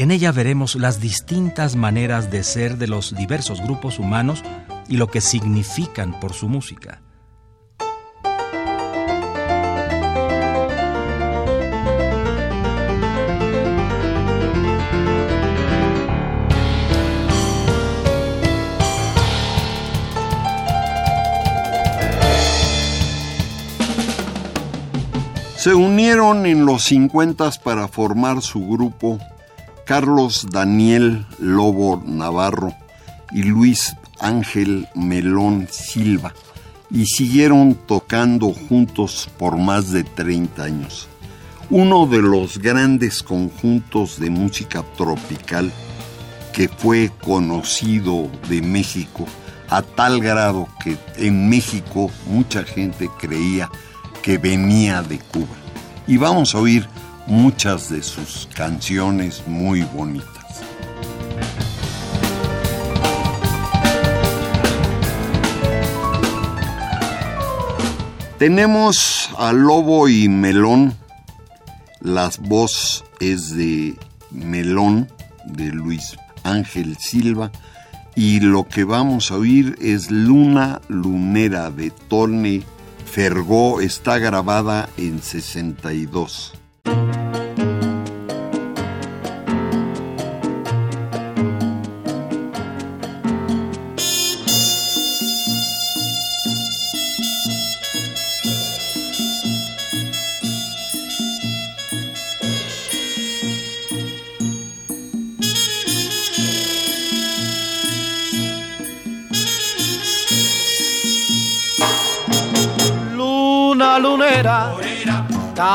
En ella veremos las distintas maneras de ser de los diversos grupos humanos y lo que significan por su música. Se unieron en los 50 para formar su grupo Carlos Daniel Lobo Navarro y Luis Ángel Melón Silva y siguieron tocando juntos por más de 30 años. Uno de los grandes conjuntos de música tropical que fue conocido de México a tal grado que en México mucha gente creía que venía de Cuba. Y vamos a oír muchas de sus canciones muy bonitas. Tenemos a Lobo y Melón. La voz es de Melón, de Luis Ángel Silva. Y lo que vamos a oír es Luna Lunera de Tony Fergó está grabada en 62.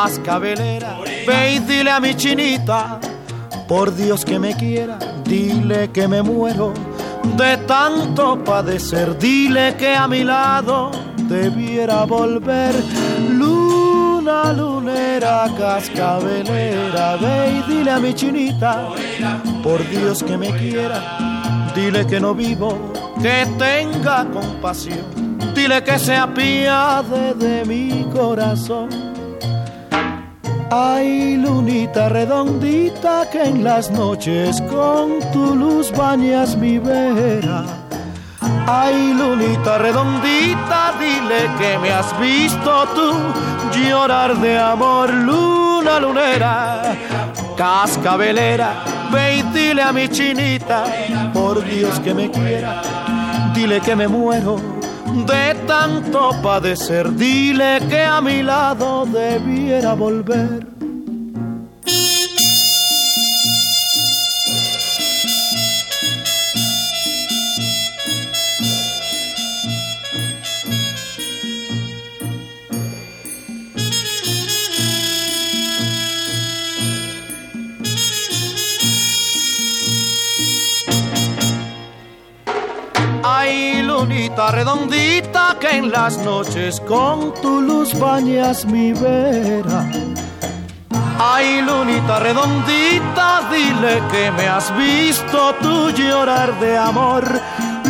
Cascabelera, ve y dile a mi chinita, por Dios que me quiera, dile que me muero de tanto padecer, dile que a mi lado debiera volver. Luna lunera, cascabelera, ve y dile a mi chinita, por Dios que me quiera, dile que no vivo, que tenga compasión dile que se apiade de mi corazón. Ay, lunita redondita que en las noches con tu luz bañas mi vera. Ay, lunita redondita, dile que me has visto tú llorar de amor, luna lunera, cascabelera, ve y dile a mi chinita, por Dios que me quiera, dile que me muero de tanto padecer, dile que a mi lado debiera volver. Que en las noches con tu luz bañas mi vera. Ay, lunita redondita, dile que me has visto tú llorar de amor.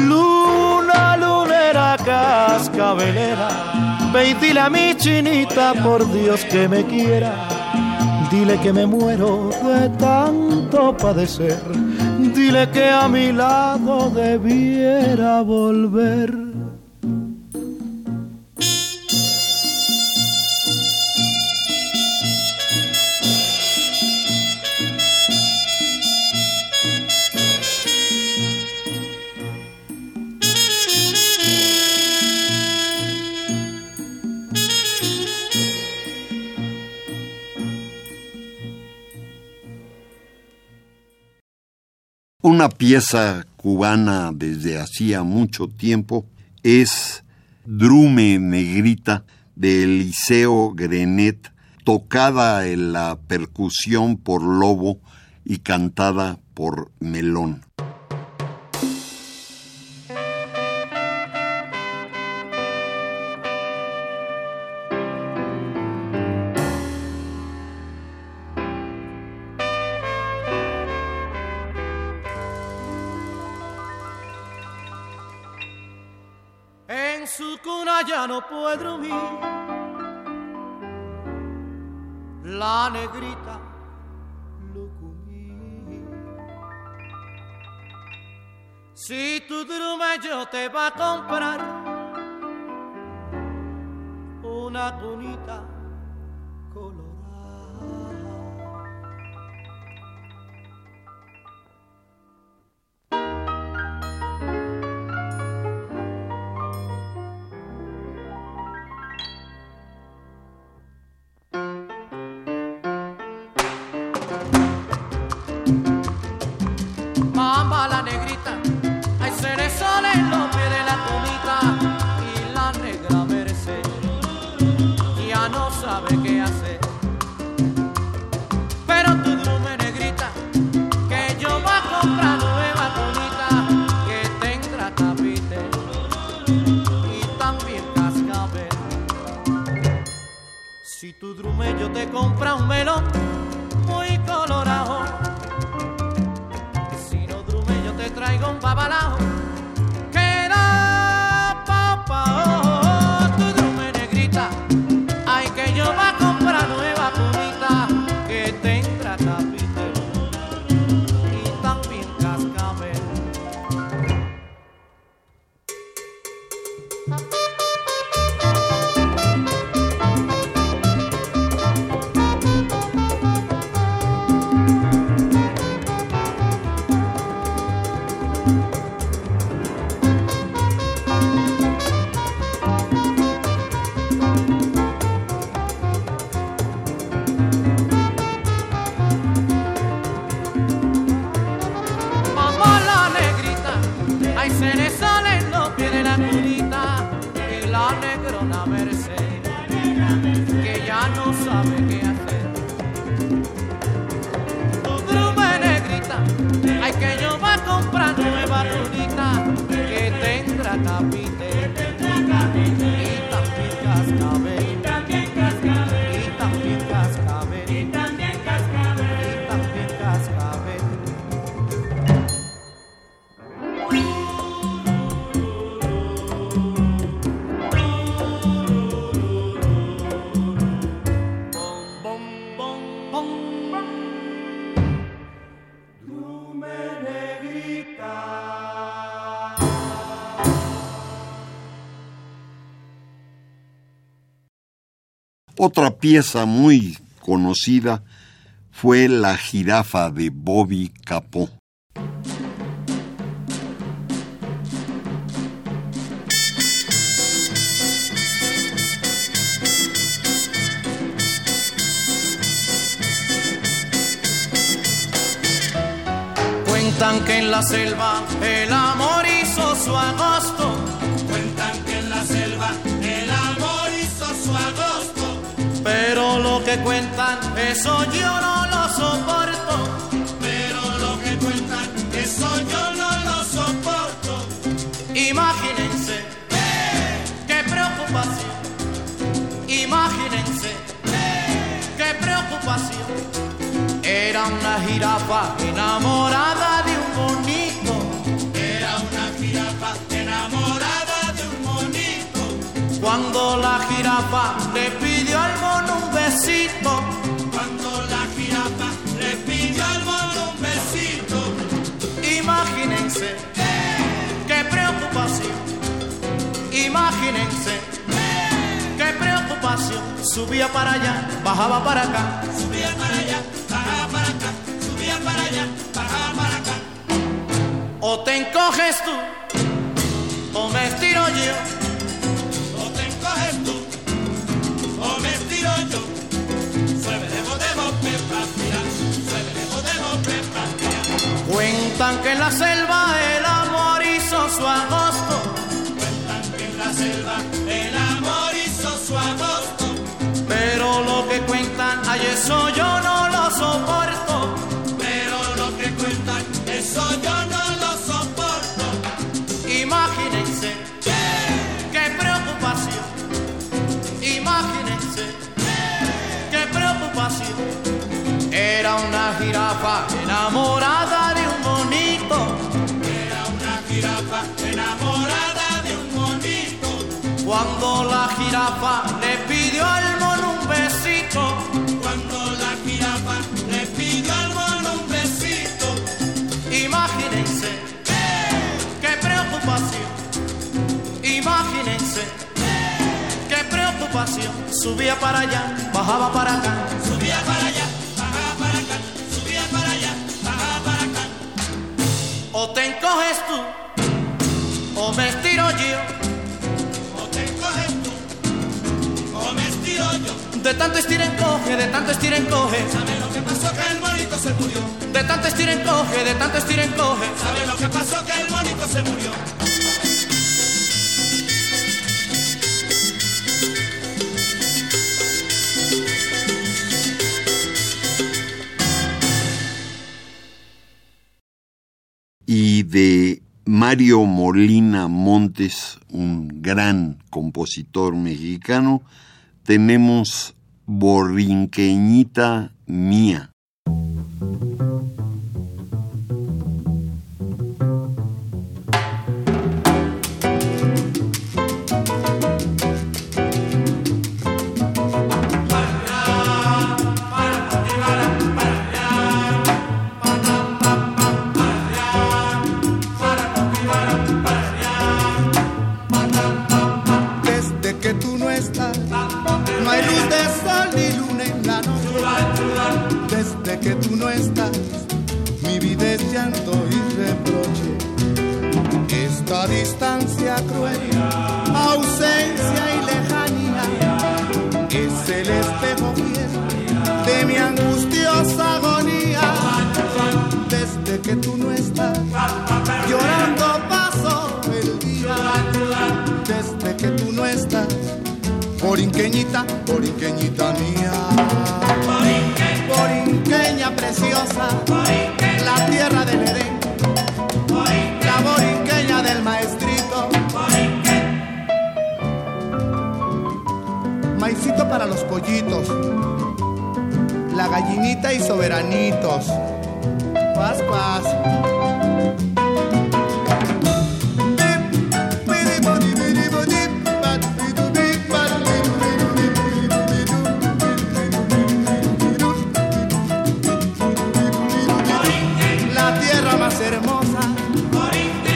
Luna, lunera, cascabelera, ve y dile a mi chinita, por Dios que me quiera. Dile que me muero de tanto padecer. Dile que a mi lado debiera volver. Una pieza cubana desde hacía mucho tiempo es Drume Negrita de Eliseo Grenet, tocada en la percusión por Lobo y cantada por Melón. En su cuna ya no puede dormir la negrita Lucumí. Si tu drume yo te va a comprar una cunita Otra pieza muy conocida fue La jirafa de Bobby Capó. Cuentan que en la selva el amor hizo su agosto. Pero lo que cuentan, eso yo no lo soporto. Pero lo que cuentan, eso yo no lo soporto. Imagínense, qué preocupación. Imagínense, qué preocupación. Era una jirafa enamorada de un bonito. Era una jirafa enamorada de un monito. Cuando la jirafa le besito. Cuando la jirafa le pidió al mono un besito. Imagínense, qué preocupación. Imagínense, qué preocupación. Subía para allá, bajaba para acá. Subía para allá, bajaba para acá. Subía para allá, bajaba para acá. O te encoges tú, o me estiro yo. Cuentan que en la selva el amor hizo su agosto. Cuentan que en la selva el amor hizo su agosto. Pero lo que cuentan, ay, eso yo no lo soporto. Cuando la jirafa le pidió al mono un besito, Cuando la jirafa le pidió al mono un besito, imagínense qué preocupación, imagínense qué preocupación. Subía para allá, bajaba para acá, de tanto estira encoge, ¿Sabe lo que pasó? Que el monito se murió. de tanto estira encoge, de tanto estira encoge. ¿Sabe lo que pasó? Que el monito se murió. y de Mario Molina Montes, un gran compositor mexicano, tenemos Borinqueñita Mía. Angustiosa agonía. Desde que tú no estás, llorando paso el día desde que tú no estás. Borinqueñita, borinqueñita mía. Gallinita y soberanitos. Paz, paz. La tierra más hermosa,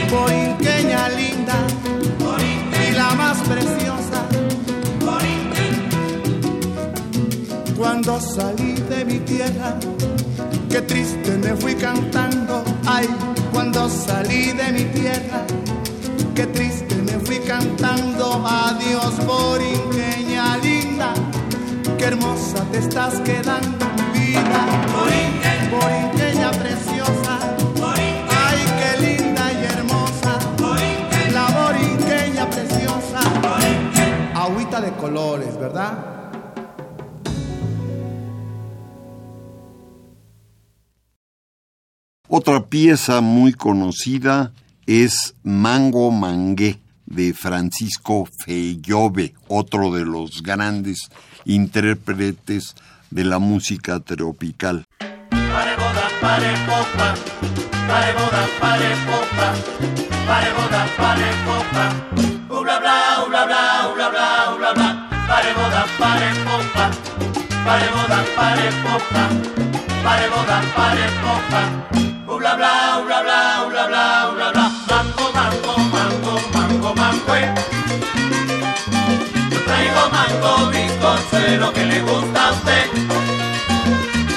borinqueña linda y la más preciosa. Cuando salí de mi tierra, qué triste me fui cantando. Ay, cuando salí de mi tierra, qué triste me fui cantando. Adiós, borinqueña linda, qué hermosa te estás quedando, vida. Borinqueña preciosa, ay, qué linda y hermosa. La borinqueña preciosa, agüita de colores, ¿verdad? Otra pieza muy conocida es Mango Mangué de Francisco Fellove, otro de los grandes intérpretes de la música tropical. Ubla bla, ubla bla, ubla bla, ubla bla, mango, mango, mango, mango, mango, yo traigo mango, bizcochuelo que le gusta a usted.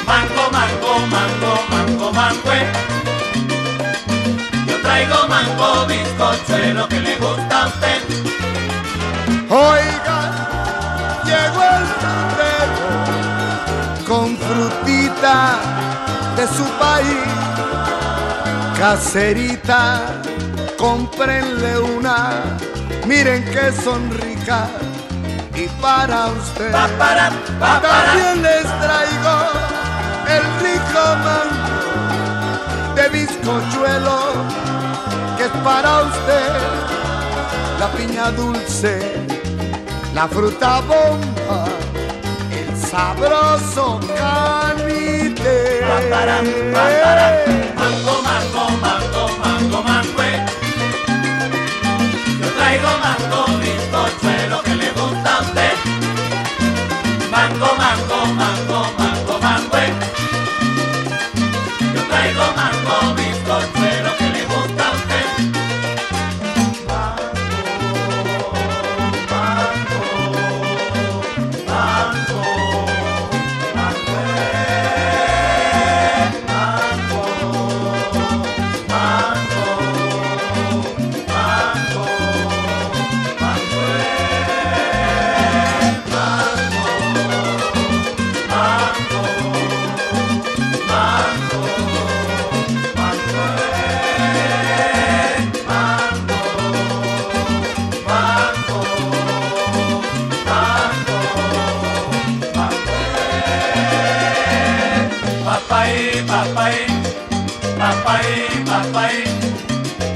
Mango, mango, mango, mango, mango. eh. Yo traigo mango, bizcochuelo que le gusta a usted. Oiga, caserita, cómprenle una, miren que son ricas y para usted. También les traigo el rico mango de bizcochuelo que es para usted. La piña dulce, la fruta bomba, sabroso canite. Matarán, matarán, mango, mango, mango, mango, mango. Yo traigo mango, bizcochuelo que le gusta a usted. Mango, mango, mango.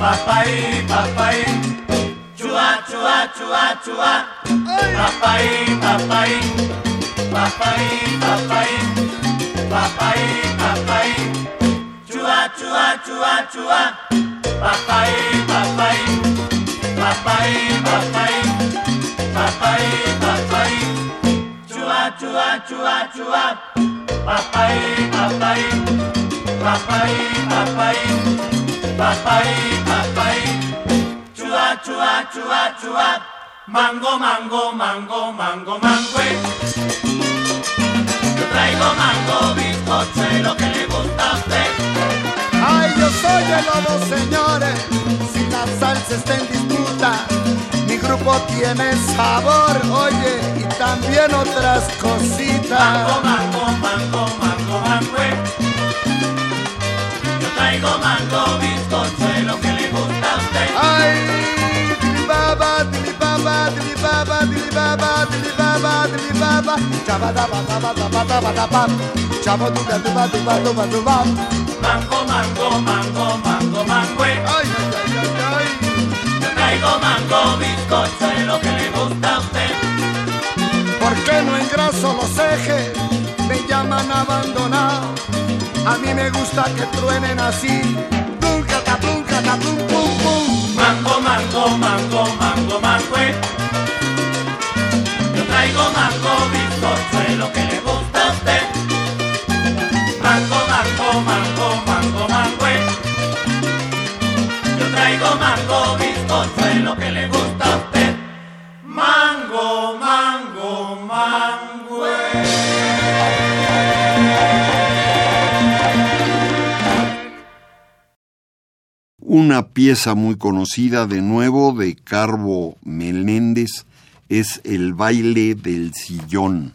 Papai, papai, chua, chua, chua, chua. Papai, papai, papai, papai, papai, papai, chua, chua, chua, chua. Papai, papai, papai, papai, papai, papai, chua, chua, chua, chua. Papai, papai, papai, papai. Mango, mango. Yo traigo mango, bizcochuelo que le gusta a usted. Ay, yo soy el lobo, señores, si la salsa está en disputa. Mi grupo tiene sabor, oye, y también otras cositas. Mango, mango, mango, mango, mango. Traigo mango, bizcochuelo que le gusta a usted. Ay, baba, baba, dili baba, dili baba, dili baba, dili baba. Chaba da ba da ba da ba da ba da ba. Chaba du da du ba du ba du ba du ba. Mango, mango, mango, mango, mango. Ay, ay, ay, ay, ay. Yo traigo mango, bizcocho, es lo que le gusta a usted. ¿Por qué no engraso los ejes? Me llaman abandonado. A mí me gusta que truenen así. Pum, cata, pum, cata, pum, pum, pum. Mango, mango, mango, mango, mango. Una pieza muy conocida de nuevo de Carbo Meléndez es El baile del sillón.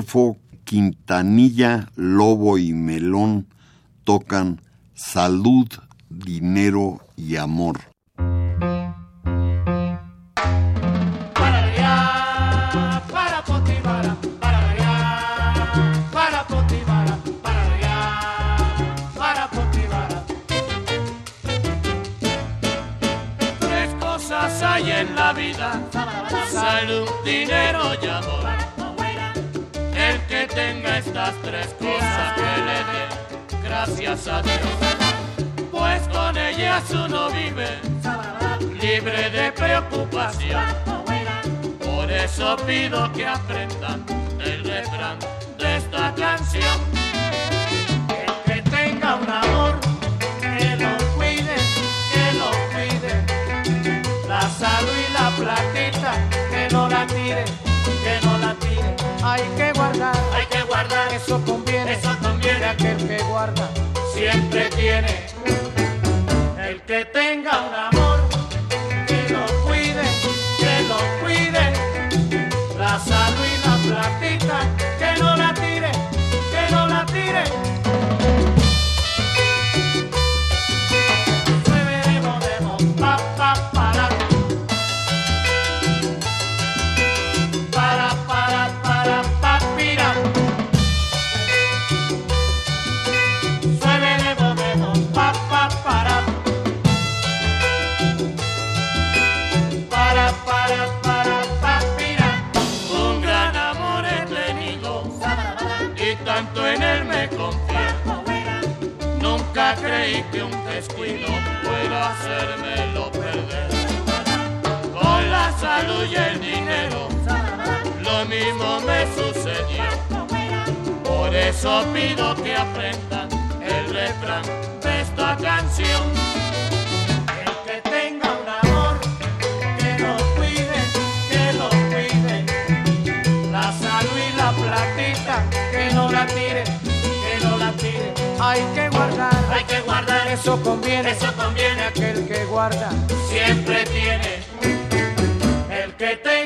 Rodolfo Quintanilla, Lobo y Melón tocan Salud, Dinero y Amor. salud, dinero y amor. El que tenga estas tres cosas que le dé gracias a Dios, pues con ellas uno vive libre de preocupación. Por eso pido que aprendan el refrán de esta canción. Hay que guardar, hay que guardar. Eso conviene, eso conviene. Aquel que guarda siempre tiene. Salud y el dinero, lo mismo me sucedió. Por eso pido que aprendan el refrán de esta canción. El que tenga un amor, que lo cuide, que lo cuide. La salud y la platita, que no la tire, que no la tire. Hay que guardar hay que guardar. Eso conviene, eso conviene. Aquel que guarda siempre tiene. Que tenga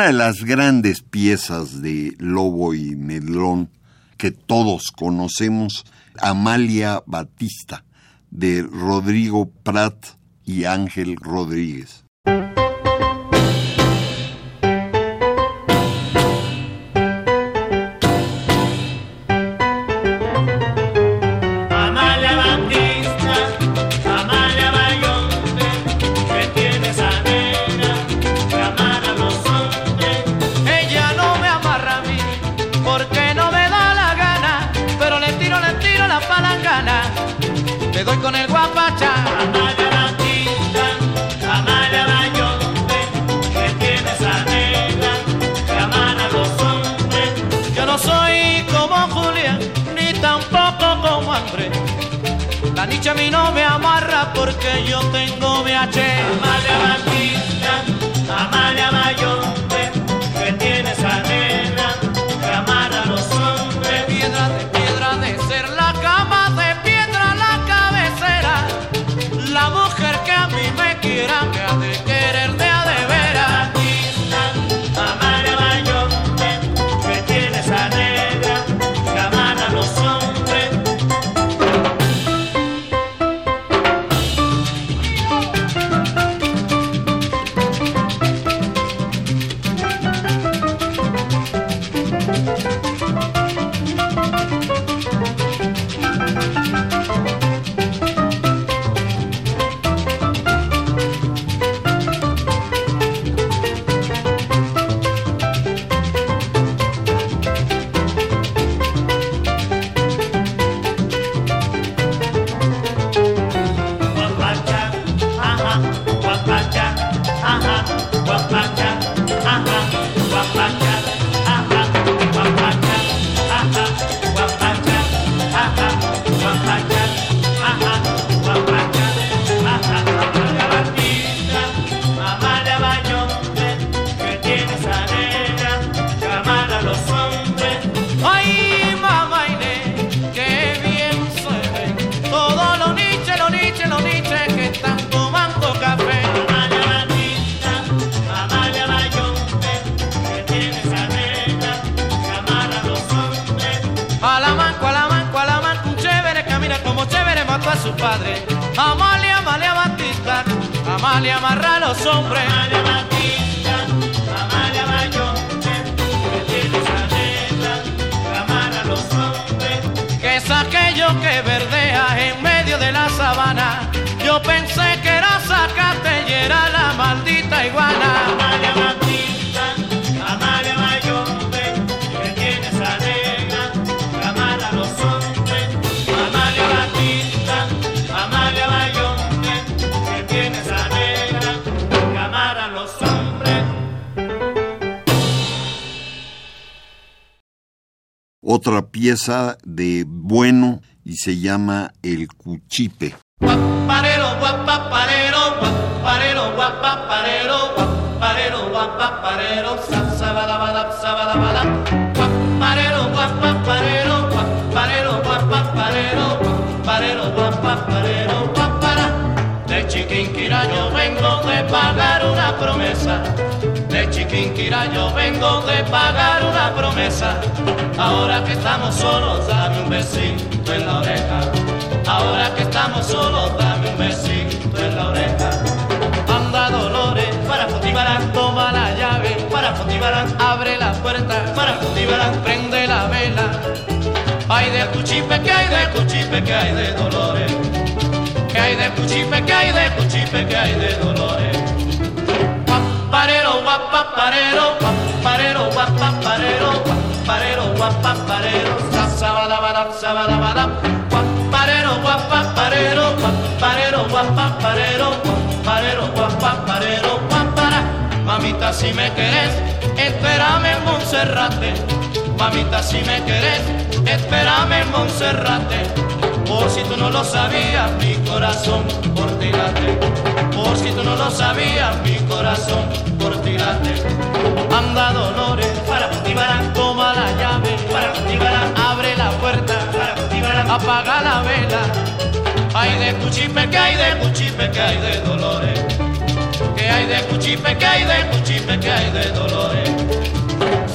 Una de las grandes piezas de Lobo y Medlón que todos conocemos, Amalia Batista, de Rodrigo Prat y Ángel Rodríguez. Yo pensé que era sacate y era la maldita iguana. Amalia Batista, Amalia Bayón, que tienes alegras, amar a los hombres. Amalia Batista, Amalia Bayón, que tienes alegras, amar a los hombres. Otra pieza de bueno y se llama El Cuchipe. Chiquinquirá yo vengo de pagar una promesa. Ahora que estamos solos, dame un besito en la oreja. Ahora que estamos solos, dame un besito en la oreja. Anda Dolores, para Fotibarán, toma la llave, para Fotibarán, abre la puerta, para Fotibarán, prende la vela. Ay de cuchipe, que hay de cuchipe, que hay de Dolores. Que hay de cuchipe, que hay de cuchipe, que hay de Dolores. Parero, guapa, parero, parero, guapa, parero, parero, guapa, parero, sabadabada, sabadabada. Parero, guapa, parero, parero, guapa, parero, parero, guapa, parero, guapara. Mamita, si me querés, espérame en Monserrate. Mamita, si me querés, espérame en Monserrate. Por si tú no lo sabías, mi corazón por ti late. Por si tú no lo sabías, mi corazón por ti late. Anda Dolores, para Fotibarán, toma la llave, para Fotibarán, abre la puerta, para Fotibarán, apaga la vela. Ay de cuchipe, que hay de cuchipe, que hay de Dolores. Que hay de cuchipe, que hay de cuchipe, que hay de Dolores.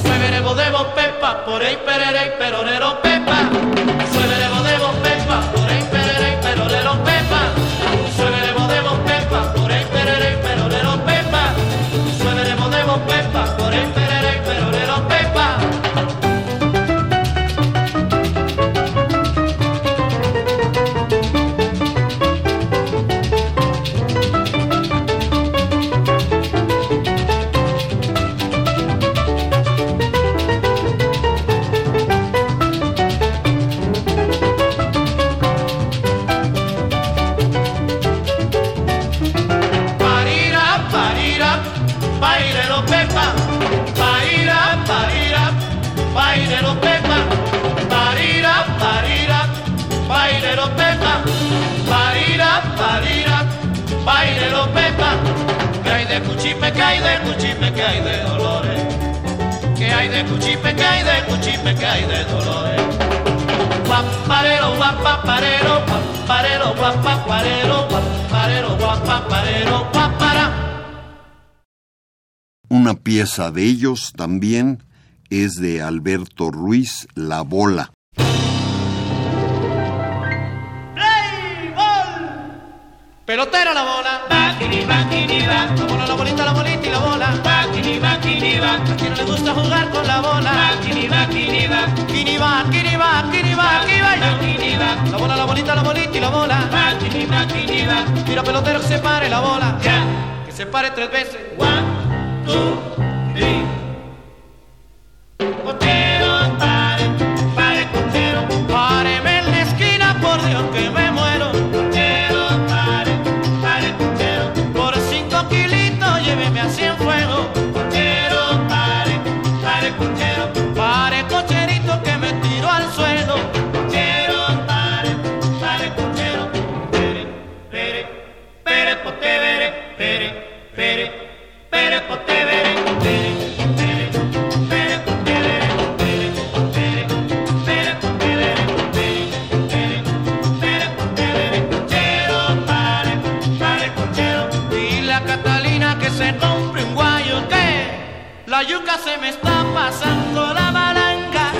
Sueverebo debo pepa, por ahí perere y perorero pepa. De cuchipe, que hay de cuchipe, que hay de dolores. Guaparero, guapaparero, guaparero, guapaparero, guaparero, guapaparero, guapara. Una pieza de ellos también es de Alberto Ruiz, La Bola. ¡Play, ball! Pelotera la bola. La bolita, le gusta jugar con la bola. Kini va, kini va, kini va, aquí va ba, La bola, la bolita, la bolita y la bola. bakini, bakini, ba. Mira pelotero que se pare la bola. Ya. Que se pare tres veces. One, two, three. pasando la palanca.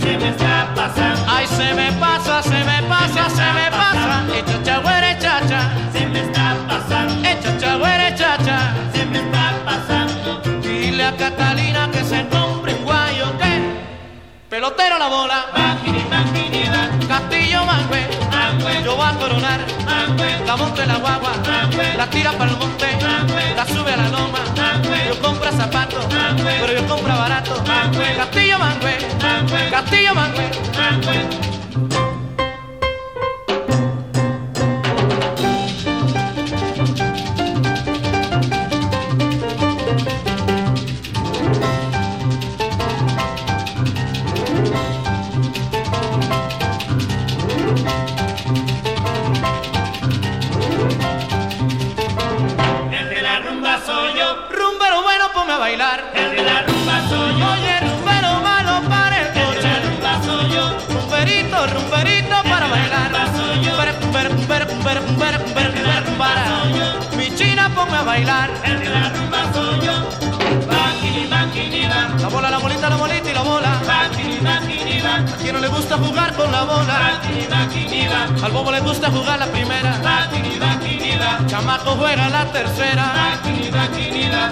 Se me está pasando. Ay, se me pasa, se me pasa, se me pasa. Y chacha, güere, chacha. Se me está pasando. Y chacha, güere, chacha. Se me está pasando. Dile a Catalina que se nombre un guayo que. Pelotero la bola. Banquini, Castillo, mangue voy a coronar, la monte la guagua, la tira para el monte, la sube a la loma, yo compra zapatos, pero yo compra barato, Castillo Mangüe, Castillo Mangüe. La bola. Al bobo le gusta jugar la primera. Chamaco juega la tercera.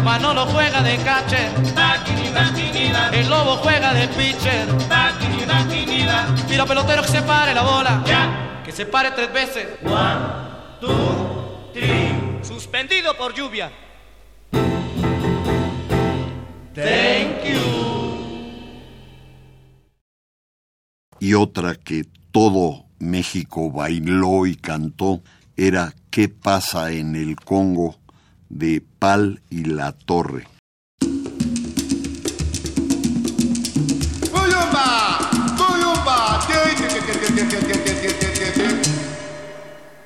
Manolo juega de catcher. El lobo juega de pitcher. Mira pelotero que se pare la bola. Que se pare tres veces. One, two, three. Suspendido por lluvia. Thank you. Y otra que todo México bailó y cantó era ¿Qué pasa en el Congo? de Pal y la Torre.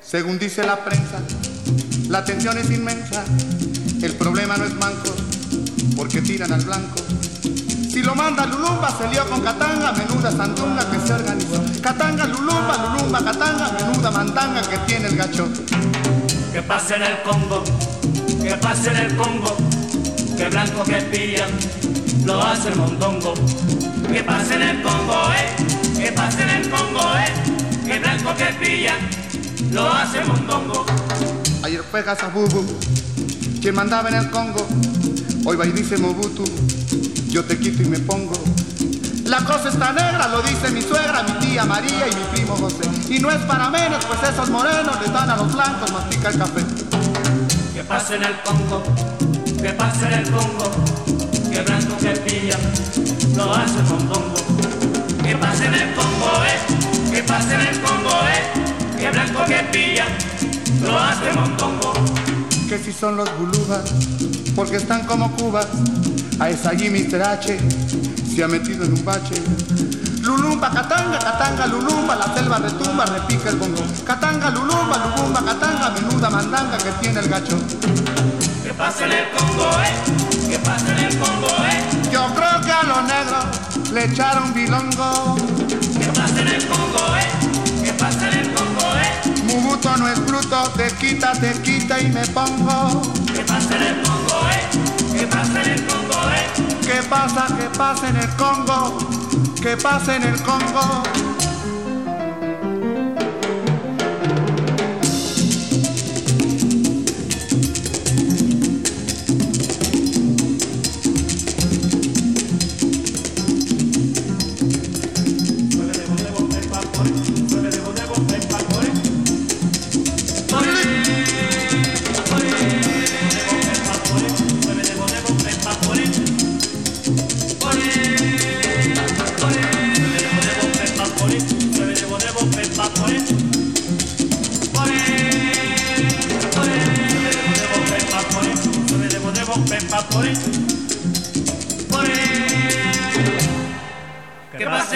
Según dice la prensa, la tensión es inmensa, el problema no es manco, porque tiran al blanco. Si lo manda Lulumba, se lió con Catanga, menuda sandunga que se organizó. Catanga, Lulumba, Lulumba, Catanga, menuda mandanga que tiene el gacho. Que pase en el Congo, que pase en el Congo, que blanco que pillan, lo hace el mondongo. Que pase en el Congo, eh, que pase en el Congo, eh, que blanco que pillan, lo hace el mondongo. Ayer fue Gazabubu, quien mandaba en el Congo. Hoy va y dice Mobutu, yo te quito y me pongo. La cosa está negra, lo dice mi suegra, mi tía María y mi primo José. Y no es para menos, pues esos morenos les dan a los blancos mastica el café. Que pase en el Congo, que pase en el Congo, que blanco que pilla, lo hace mondongo. Que pase en el Congo, eh, que pase en el Congo, eh, que blanco que pilla lo hace montongo. Que si son los bulubas, porque están como cubas, a esa allí Mr. H se ha metido en un bache. Lulumba, catanga, catanga, lulumba, la selva retumba, repica el bongo. Catanga, lulumba, lulumba, catanga, menuda mandanga que tiene el gacho. Que pase en el Congo, eh, que pase en el Congo, eh. Yo creo que a los negros le echaron bilongo. Que pase en el Congo, eh, que pase en el Congo, eh. Mubuto no es bruto, te quita, te quita y me pongo. ¿Qué pasa en el Congo, eh? ¿Qué pasa en el Congo? ¿Qué pasa, qué pasa en el Congo? ¿Qué pasa en el Congo?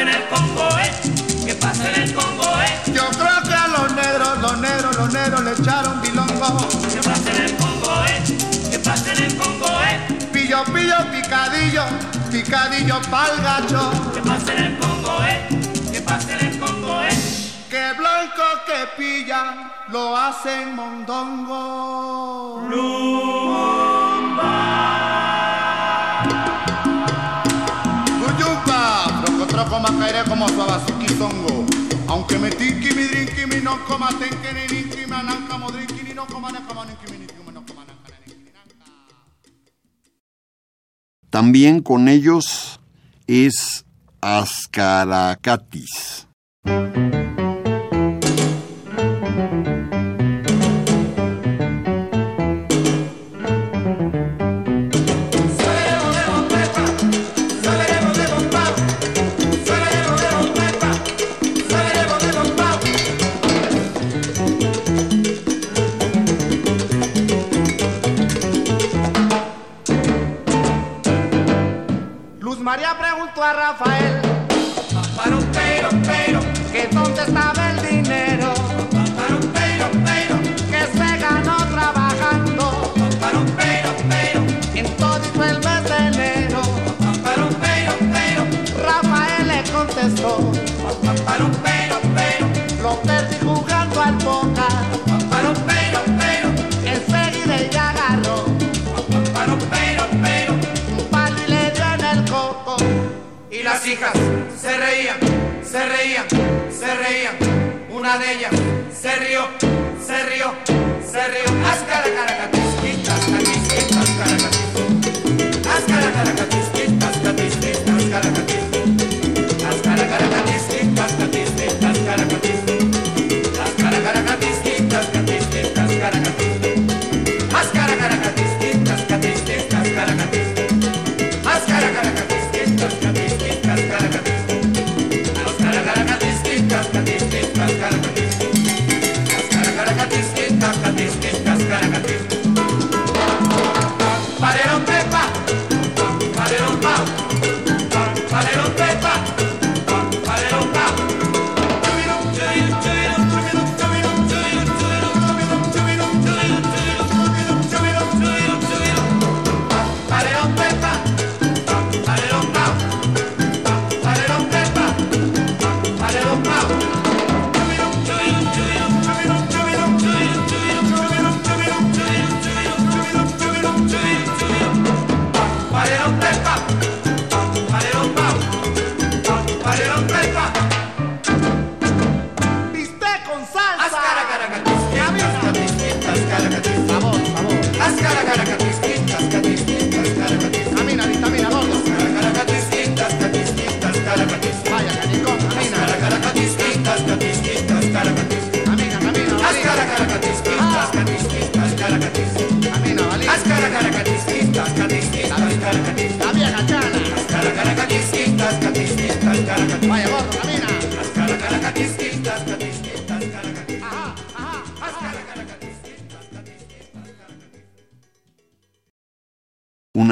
En el Congo, eh? ¿Qué pasa en el Congo, eh? Yo creo que a los negros, los negros, los negros le echaron bilongo. ¿Qué pasa en el Congo, eh? ¿Qué pasa en el Congo, eh? Pillo, pillo, picadillo, picadillo pa'l gacho. ¿Qué pasa en el Congo, eh? ¿Qué pasa en el Congo, eh? Que blanco que pilla lo hacen mondongo. troco como suavasuki songo. Aunque me tinki mi drinki mi no coma tenke ni ninki mi ananka mo drinki ni no coma na coma ninki mi ninki no coma. También con ellos es Ascaracatis. Para un pero, pero, enseguida ella agarró, un pero, pero, un palo y le dio en el coco. Y las hijas se reían, se reían, se reían. Una de ellas se rió, se rió, se rió. Ascaracaracatisquitas, catisquitas, caracatis. Ascaracaracatisquitas, catisquitas,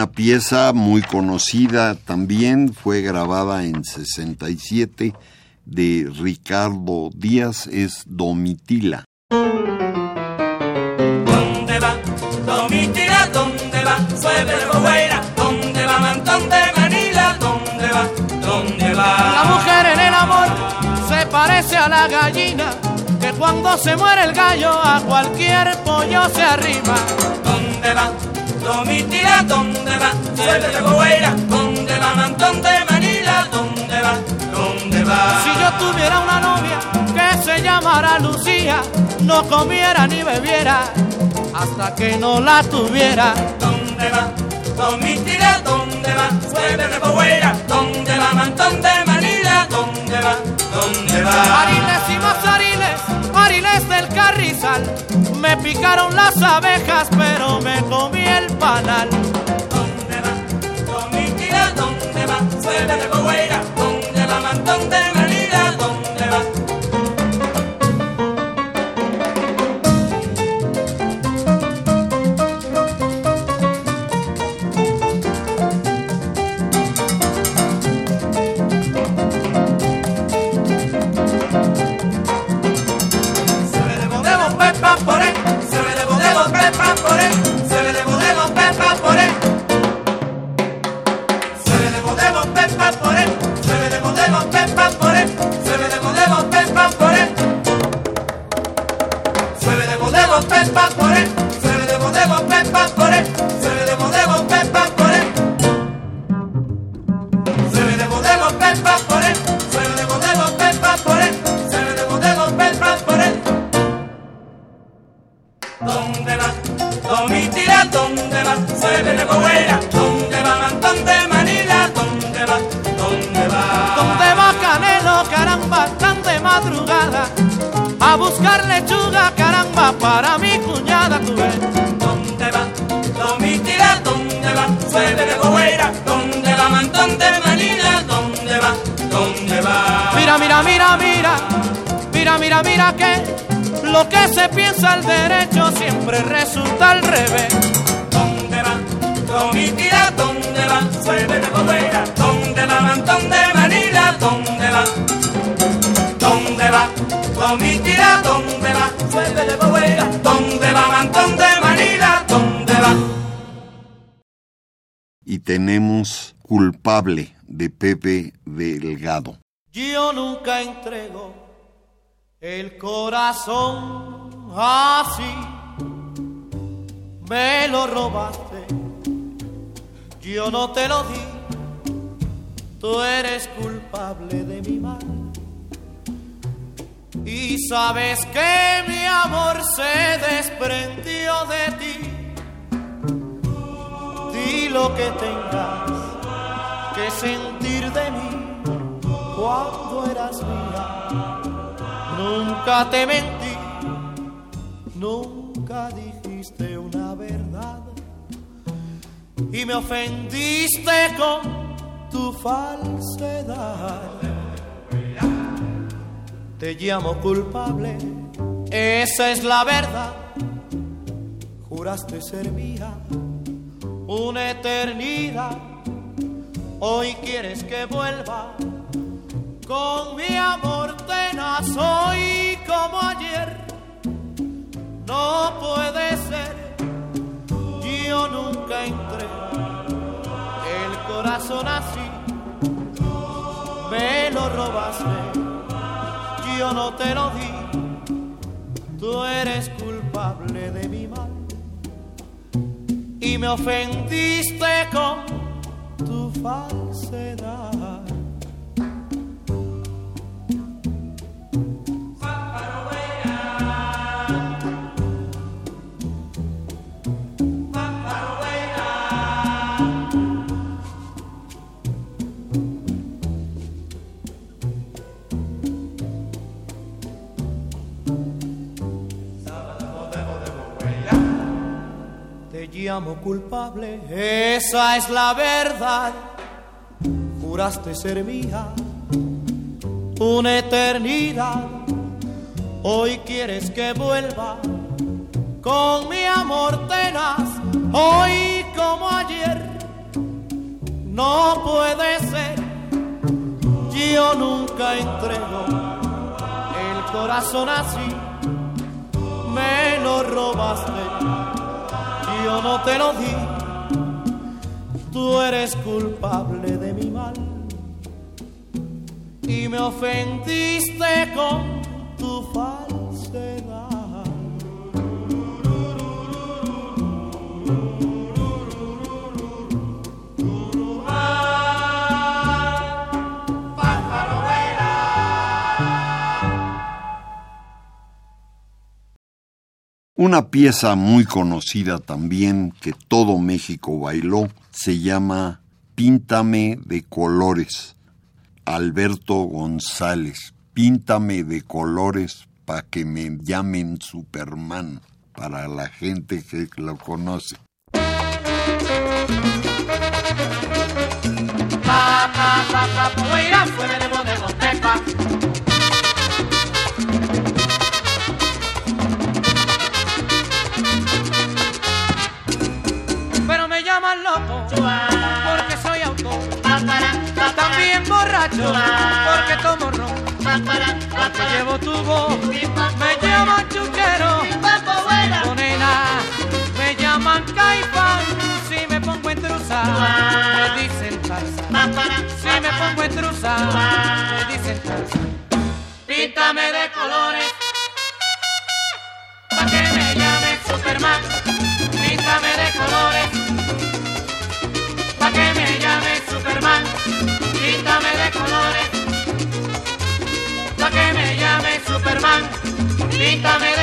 Una pieza muy conocida también fue grabada en 67 de Ricardo Díaz, es Domitila. ¿Dónde va? Domitila, ¿dónde va? De Bogueira, ¿dónde va? Mantón de Manila, ¿dónde va? ¿Dónde va? La mujer en el amor se parece a la gallina que cuando se muere el gallo a cualquier pollo se arrima. ¿Dónde va? Domitila, ¿dónde va? Sueve de Bogueira, ¿dónde va? Mantón de Manila, ¿dónde va? ¿Dónde va? Si yo tuviera una novia que se llamara Lucía, no comiera ni bebiera hasta que no la tuviera. ¿Dónde va? Domitila, ¿dónde va? Sueve de Bogueira, ¿dónde va? Mantón de Manila, ¿dónde va? ¿Dónde va? Me picaron las abejas pero me comí el panal. ¿Dónde va? Domitila, ¿dónde va? De Bogueira, ¿dónde va? Mantón de Manila, De Pepe Delgado. Yo nunca entrego el corazón así. Me lo robaste, yo no te lo di. Tú eres culpable de mi mal. Y sabes que mi amor se desprendió de ti. Di lo que tengas sentir de mí cuando eras mía. Nunca te mentí, nunca dijiste una verdad y me ofendiste con tu falsedad. Te llamo culpable, esa es la verdad. Juraste ser mía una eternidad. Hoy quieres que vuelva con mi amor tenaz hoy como ayer. No puede ser, yo nunca entré el corazón así. Me lo robaste, yo no te lo di. Tú eres culpable de mi mal y me ofendiste con tu falsedad. Llamo culpable, esa es la verdad. Juraste ser mía una eternidad. Hoy quieres que vuelva con mi amor tenaz. Hoy como ayer no puede ser. Yo nunca entrego el corazón así. Me lo robaste yo no te lo di. Tú eres culpable de mi mal y me ofendiste con Una pieza muy conocida también que todo México bailó se llama Píntame de colores. Alberto González, Píntame de colores para que me llamen Superman, para la gente que lo conoce. Borracho porque tomo ron. Porque llevo tu voz. Me llaman chuquero. Morena, me llaman caipán. Si me pongo en trusa, me dicen Tarzán. Si me pongo en trusa, me dicen Tarzán. Píntame de colores pa' que me llame Superman. Píntame de colores pa' que me llame Superman. Píntame de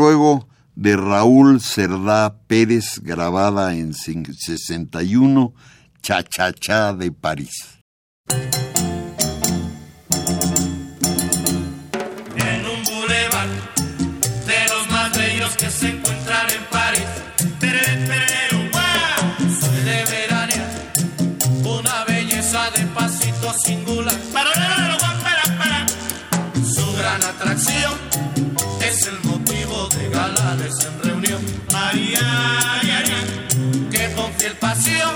luego de Raúl Cerdá Pérez, grabada en 61, Cha Cha Cha de París. Fiel pasión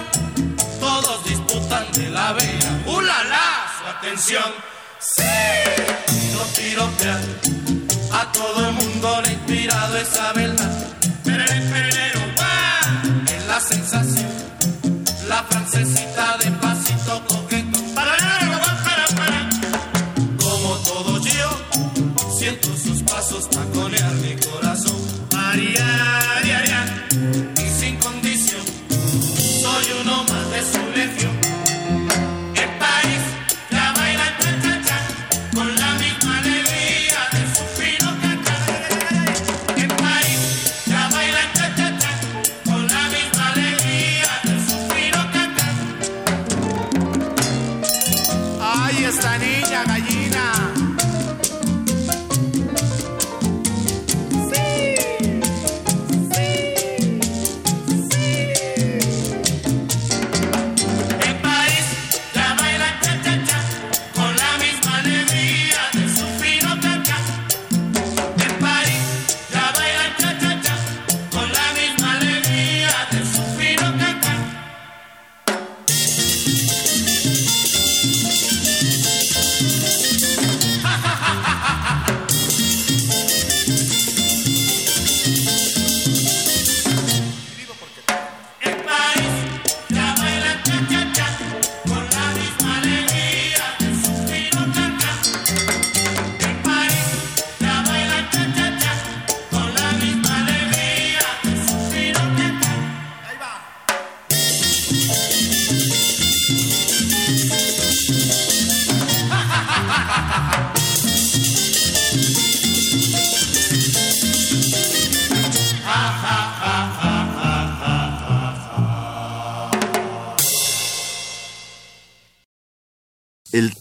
todos disputan de la bella. ¡Ulala! Su atención. ¡Sí! No tirotear. A todo el mundo le ha inspirado esa verdad. Perere, perere, guau. Es la sensación. La francesita de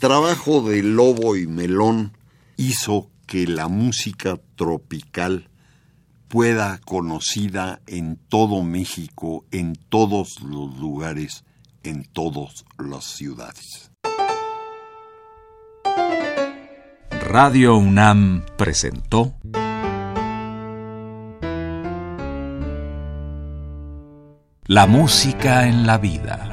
trabajo de Lobo y Melón hizo que la música tropical pueda conocida en todo México, en todos los lugares, en todas las ciudades. Radio UNAM presentó La música en la vida.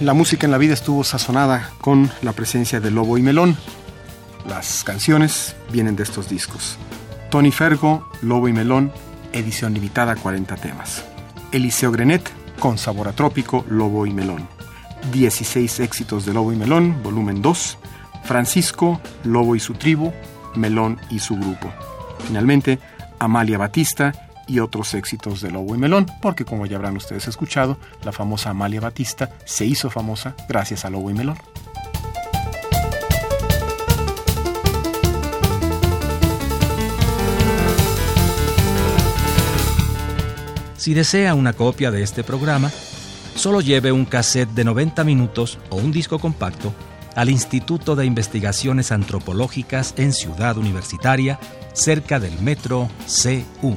La música en la vida estuvo sazonada con la presencia de Lobo y Melón. Las canciones vienen de estos discos. Tony Fergo, Lobo y Melón, edición limitada 40 temas. Eliseo Grenet, con sabor a trópico, Lobo y Melón. 16 éxitos de Lobo y Melón, volumen 2. Francisco, Lobo y su tribu, Melón y su grupo. Finalmente, Amalia Batista y otros éxitos de Lobo y Melón, porque como ya habrán ustedes escuchado, la famosa Amalia Batista se hizo famosa gracias a Lobo y Melón. Si desea una copia de este programa, solo lleve un cassette de 90 minutos o un disco compacto al Instituto de Investigaciones Antropológicas en Ciudad Universitaria, cerca del metro CU.